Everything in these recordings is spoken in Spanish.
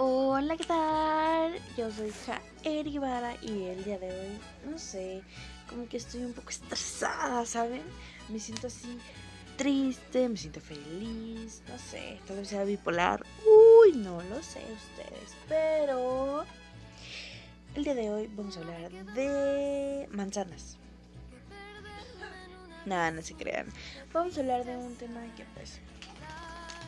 Hola, ¿qué tal? Yo soy Jaer Guevara y el día de hoy, no sé, como que estoy un poco estresada, ¿saben? Me siento así triste, me siento feliz, no sé, tal vez sea bipolar. Uy, no lo sé ustedes, pero el día de hoy vamos a hablar de manzanas. Nada, no se crean. Vamos a hablar de un tema que pues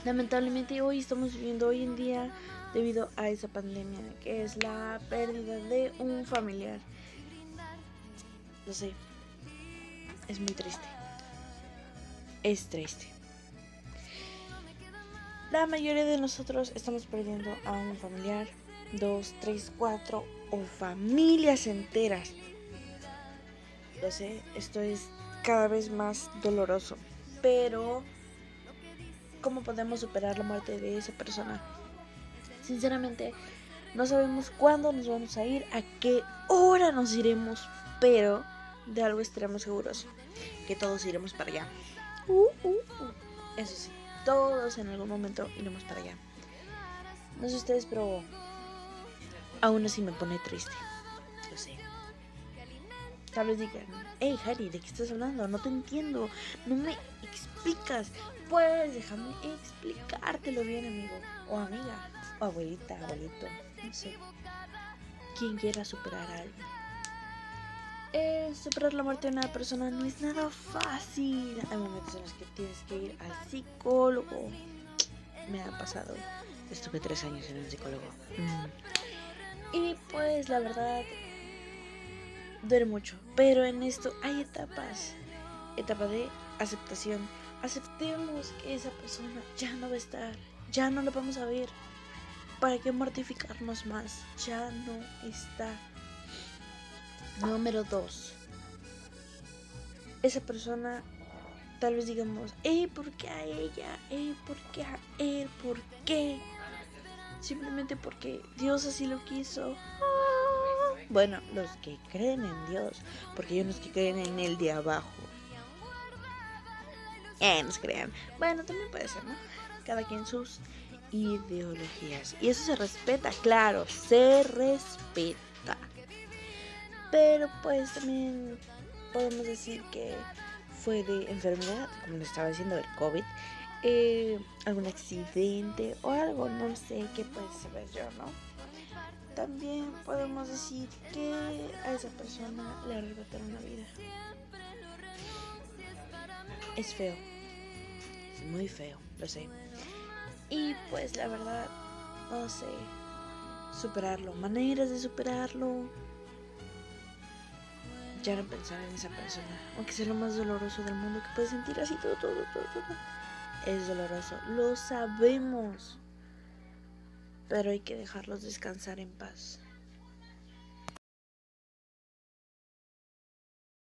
lamentablemente hoy estamos viviendo hoy en día debido a esa pandemia, que es la pérdida de un familiar. Lo sé, es muy triste. Es triste. La mayoría de nosotros estamos perdiendo a un familiar, dos, tres, cuatro o familias enteras. Lo sé, esto es cada vez más doloroso. Pero, ¿cómo podemos superar la muerte de esa persona? Sinceramente, no sabemos cuándo nos vamos a ir, a qué hora nos iremos, pero de algo estaremos seguros, que todos iremos para allá. Uh, uh, uh. Eso sí, todos en algún momento iremos para allá. No sé ustedes, pero aún así me pone triste. Tal vez digan, hey Harry, ¿de qué estás hablando? No te entiendo, no me explicas. Pues déjame explicártelo bien, amigo o amiga abuelita, abuelito, no sé, quien quiera superar a alguien. Eh, superar la muerte de una persona no es nada fácil. Hay momentos en los que tienes que ir al psicólogo. Me ha pasado. Estuve tres años en un psicólogo. Mm. Y pues la verdad, duele mucho. Pero en esto hay etapas. Etapa de aceptación. Aceptemos que esa persona ya no va a estar. Ya no la vamos a ver. ¿Para qué mortificarnos más? Ya no está. Número 2. Esa persona, tal vez digamos, ¿eh? ¿Por qué a ella? ¿Eh? ¿Por qué a él? ¿Por qué? Simplemente porque Dios así lo quiso. Bueno, los que creen en Dios, porque hay unos que creen en el de abajo. Eh, no se crean. Bueno, también puede ser, ¿no? Cada quien sus ideologías. Y eso se respeta, claro, se respeta. Pero pues también podemos decir que fue de enfermedad, como le estaba diciendo, del COVID, eh, algún accidente o algo, no sé qué puede saber yo, ¿no? También podemos decir que a esa persona le arrebataron la vida. Es feo, es muy feo, lo sé. Y pues la verdad, no sé, superarlo, maneras de superarlo. Ya no pensar en esa persona, aunque sea lo más doloroso del mundo que puedes sentir así todo, todo, todo, todo. Es doloroso, lo sabemos. Pero hay que dejarlos descansar en paz.